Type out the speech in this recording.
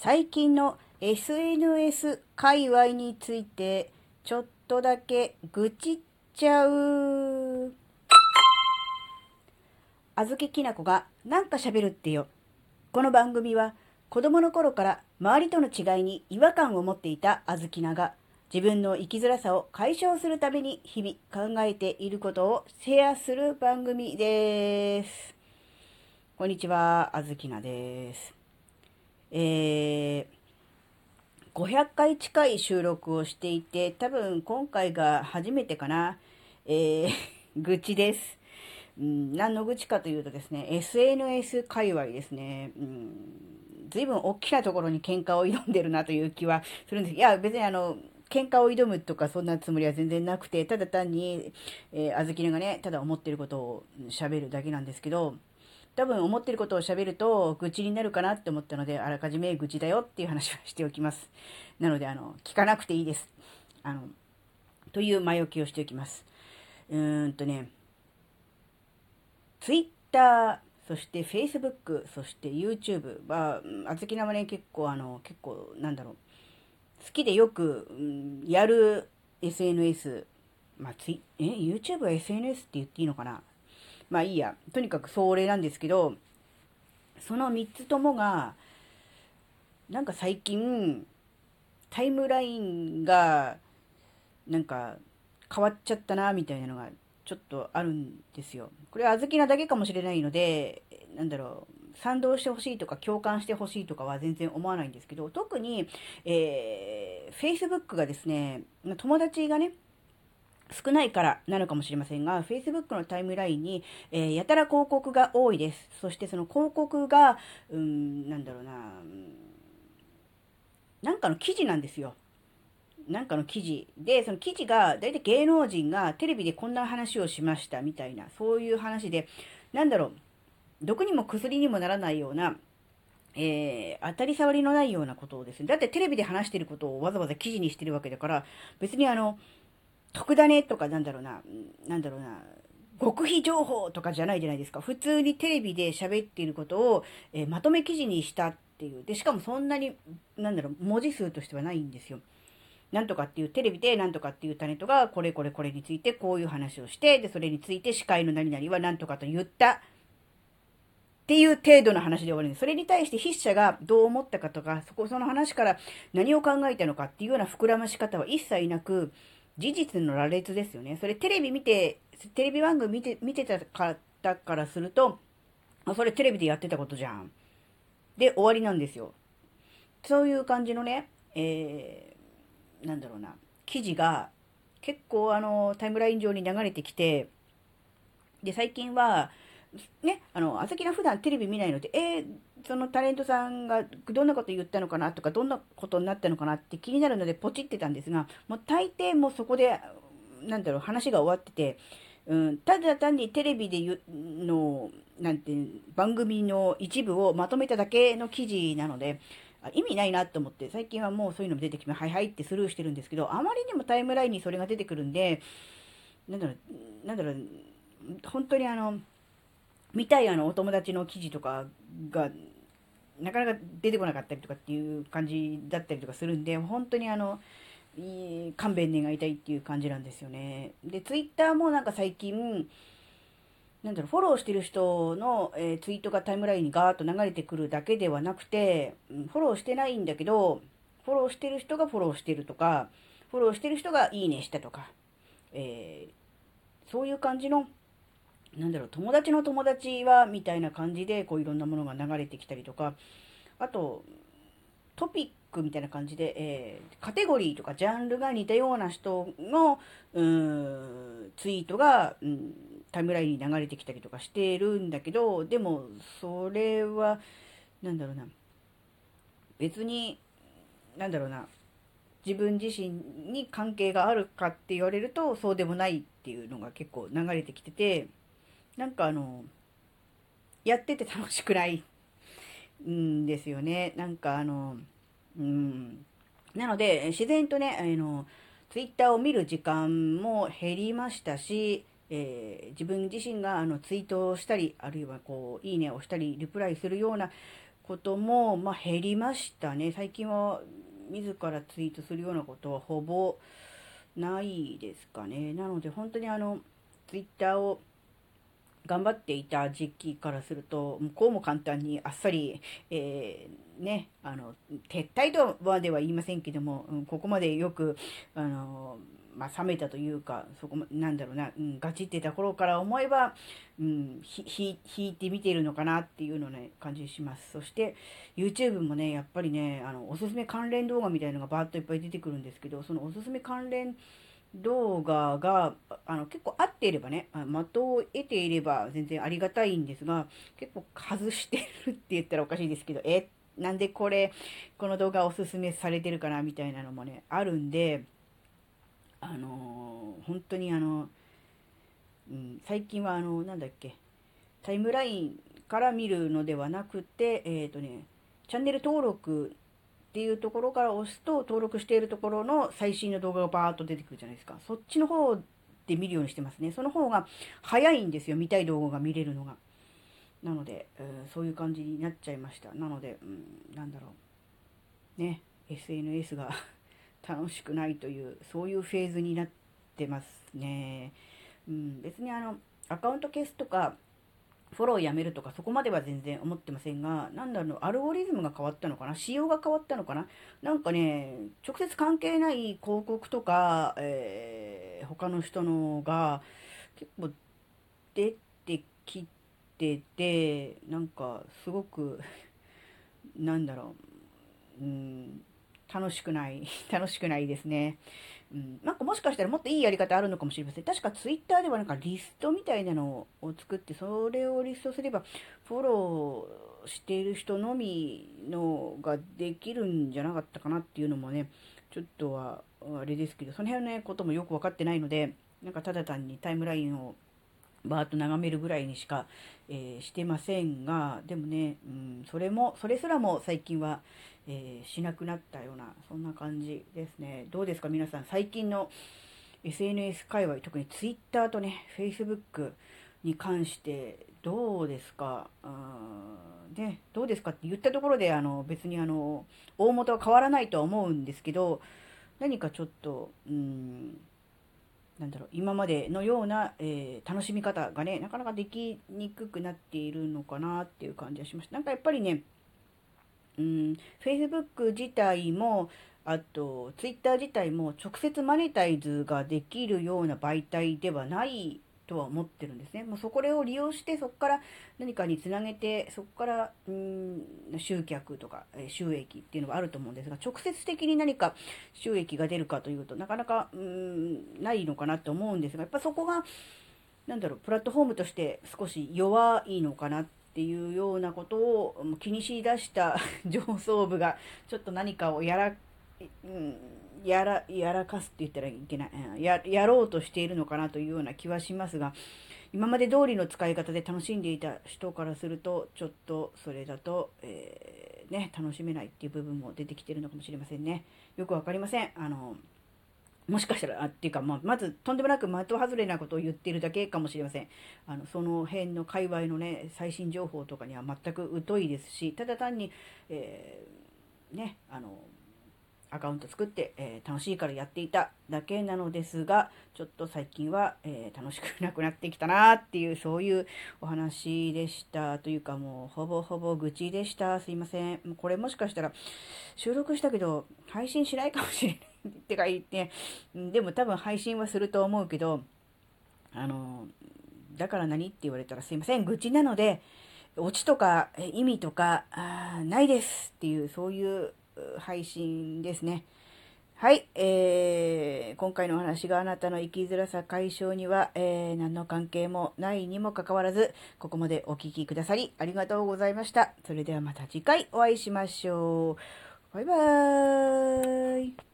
最近の SNS 界隈についてちょっとだけ愚痴っちゃう。あずききなこがなんか喋るってよ。この番組は子供の頃から周りとの違いに違和感を持っていたあずきなが自分の生きづらさを解消するために日々考えていることをシェアする番組です。こんにちは、あずきなです。えー、500回近い収録をしていて、多分今回が初めてかな。えー、愚痴です。うん、何の愚痴かというとですね、SNS 界隈ですね。うん、随分大きなところに喧嘩を挑んでるなという気はするんです。いや、別にあの、喧嘩を挑むとかそんなつもりは全然なくて、ただ単に、えー、あずきねがね、ただ思ってることを喋るだけなんですけど、多分思ってることを喋ると愚痴になるかなって思ったので、あらかじめ愚痴だよっていう話はしておきます。なので、あの、聞かなくていいです。あの、という前置きをしておきます。うーんとね、Twitter、そして Facebook、そして YouTube は、あずきなはね、結構あの、結構、なんだろう、好きでよく、うん、やる SNS、まあ、ツイ、え、YouTube は SNS って言っていいのかな？まあいいや。とにかくそれなんですけど、その3つともが、なんか最近、タイムラインが、なんか変わっちゃったな、みたいなのがちょっとあるんですよ。これ小豆なだけかもしれないので、なんだろう、賛同してほしいとか共感してほしいとかは全然思わないんですけど、特に、えー、Facebook がですね、友達がね、少ないからなのかもしれませんが、Facebook のタイムラインに、えー、やたら広告が多いです。そしてその広告が、うん、なんだろうな、なんかの記事なんですよ。なんかの記事。で、その記事が、大体芸能人がテレビでこんな話をしましたみたいな、そういう話で、なんだろう、毒にも薬にもならないような、えー、当たり障りのないようなことをですね、だってテレビで話してることをわざわざ記事にしてるわけだから、別にあの、得だねとかなんだろうな、なんだろうな、極秘情報とかじゃないじゃないですか。普通にテレビで喋っていることを、えー、まとめ記事にしたっていう。で、しかもそんなに、なんだろう、文字数としてはないんですよ。なんとかっていうテレビでなんとかっていうタネットがこれこれこれについてこういう話をして、で、それについて司会の何々はなんとかと言ったっていう程度の話で終わるんです。それに対して筆者がどう思ったかとか、そこ、その話から何を考えたのかっていうような膨らまし方は一切なく、事実の羅列ですよね。それテレビ見て、テレビ番組見て、見てた方からすると、あ、それテレビでやってたことじゃん。で、終わりなんですよ。そういう感じのね、えー、なんだろうな、記事が結構あの、タイムライン上に流れてきて、で、最近は、ね、あの、あずきな普段テレビ見ないので、えー、そのタレントさんがどんなこと言ったのかなとか、どんなことになったのかなって気になるのでポチってたんですが、もう大抵もうそこで、なんだろう、話が終わってて、うん、ただ単にテレビで言うの、なんて、番組の一部をまとめただけの記事なので、意味ないなと思って、最近はもうそういうのも出てきて、はいはいってスルーしてるんですけど、あまりにもタイムラインにそれが出てくるんで、なんだろう、なんだろう、本当にあの、見たいあのお友達の記事とかがなかなか出てこなかったりとかっていう感じだったりとかするんで、本当にあの、勘弁願いたいっていう感じなんですよね。で、ツイッターもなんか最近、なんだろう、フォローしてる人の、えー、ツイートがタイムラインにガーッと流れてくるだけではなくて、フォローしてないんだけど、フォローしてる人がフォローしてるとか、フォローしてる人がいいねしたとか、えー、そういう感じのなんだろう、友達の友達は、みたいな感じで、こういろんなものが流れてきたりとか、あと、トピックみたいな感じで、えー、カテゴリーとかジャンルが似たような人の、うん、ツイートが、うん、タイムラインに流れてきたりとかしてるんだけど、でも、それは、なんだろうな、別に、なんだろうな、自分自身に関係があるかって言われると、そうでもないっていうのが結構流れてきてて、なんかあの、やってて楽しくない んですよね。なんかあの、うん。なので、自然とね、あの、ツイッターを見る時間も減りましたし、えー、自分自身があのツイートをしたり、あるいはこう、いいねをしたり、リプライするようなことも、まあ、減りましたね。最近は自らツイートするようなことはほぼないですかね。なので本当にあの、ツイッターを頑張っていた時期からすると、向こうも簡単にあっさり、えー、ね、あの、撤退とはでは言いませんけども、うん、ここまでよく、あの、まあ、冷めたというか、そこ、なんだろうな、うん、ガチってた頃から思えば、うん、ひ、引いて見ているのかなっていうのね、感じします。そして、YouTube もね、やっぱりね、あの、おすすめ関連動画みたいのがバーッといっぱい出てくるんですけど、そのおすすめ関連動画があの結構合っていればね、的を得ていれば全然ありがたいんですが、結構外してるって言ったらおかしいですけど、え、なんでこれ、この動画おすすめされてるかなみたいなのもね、あるんで、あのー、本当にあの、うん、最近はあの、なんだっけ、タイムラインから見るのではなくて、えっ、ー、とね、チャンネル登録っていうところから押すと、登録しているところの最新の動画がバーッと出てくるじゃないですか。そっちの方で見るようにしてますね。その方が早いんですよ。見たい動画が見れるのが。なので、うん、そういう感じになっちゃいました。なので、うん、なんだろう。ね、SNS が 楽しくないという、そういうフェーズになってますね。うん、別にあの、アカウント消すとか、フォローやめるとかそこまでは全然思ってませんが、なんだろう、アルゴリズムが変わったのかな？仕様が変わったのかな？なんかね、直接関係ない広告とか、えー、他の人のが結構出てきてて、なんかすごく、なんだろう、うん、楽しくない、楽しくないですね。うん、なんかもしかしたらもっといいやり方あるのかもしれません。確かツイッターではなんかリストみたいなのを作って、それをリストすれば、フォローしている人のみのができるんじゃなかったかなっていうのもね、ちょっとはあれですけど、その辺の、こともよく分かってないので、なんかただ単にタイムラインをバーッと眺めるぐらいにしか、えー、してませんが、でもね、うん、それも、それすらも最近は、えー、しなくなったような、そんな感じですね。どうですか皆さん、最近の SNS 界隈、特に Twitter とね、Facebook に関してどうですか？ね、どうですかって言ったところで、あの、別にあの、大元は変わらないとは思うんですけど、何かちょっと、うん、なんだろう、今までのような、えー、楽しみ方がね、なかなかできにくくなっているのかなっていう感じがしました。なんかやっぱりね、うん、Facebook 自体も、あと Twitter 自体も直接マネタイズができるような媒体ではないとは思ってるんですね。もうそこを利用して、そこから何かにつなげて、そこから、うん、集客とか、え収益っていうのがあると思うんですが、直接的に何か収益が出るかというとなかなか、うん、ないのかなと思うんですが、やっぱそこが、なんだろう、プラットフォームとして少し弱いのかなっていうようなことを気にしだした 上層部がちょっと何かをやら、うん、やら、やらかすって言ったらいけない、や、やろうとしているのかなというような気はしますが、今まで通りの使い方で楽しんでいた人からすると、ちょっとそれだと、えー、ね、楽しめないっていう部分も出てきてるのかもしれませんね。よくわかりません。あの、もしかしたら、あっていうか、まあ、まず、とんでもなく的外れなことを言っているだけかもしれません。あの、その辺の界隈のね、最新情報とかには全く疎いですし、ただ単に、えー、ね、あの、アカウント作って、えー、楽しいからやっていただけなのですが、ちょっと最近は、えー、楽しくなくなってきたなっていう、そういうお話でした。というかもう、ほぼほぼ愚痴でした。すいません。これもしかしたら、収録したけど、配信しないかもしれない。ってか言って、でも多分配信はすると思うけど、あの、だから何って言われたらすいません。愚痴なので、オチとか意味とか、あないですっていう、そういう配信ですね。はい、えー、今回のお話があなたの生きづらさ解消には、えー、何の関係もないにもかかわらず、ここまでお聴きくださりありがとうございました。それではまた次回お会いしましょう。バイバーイ。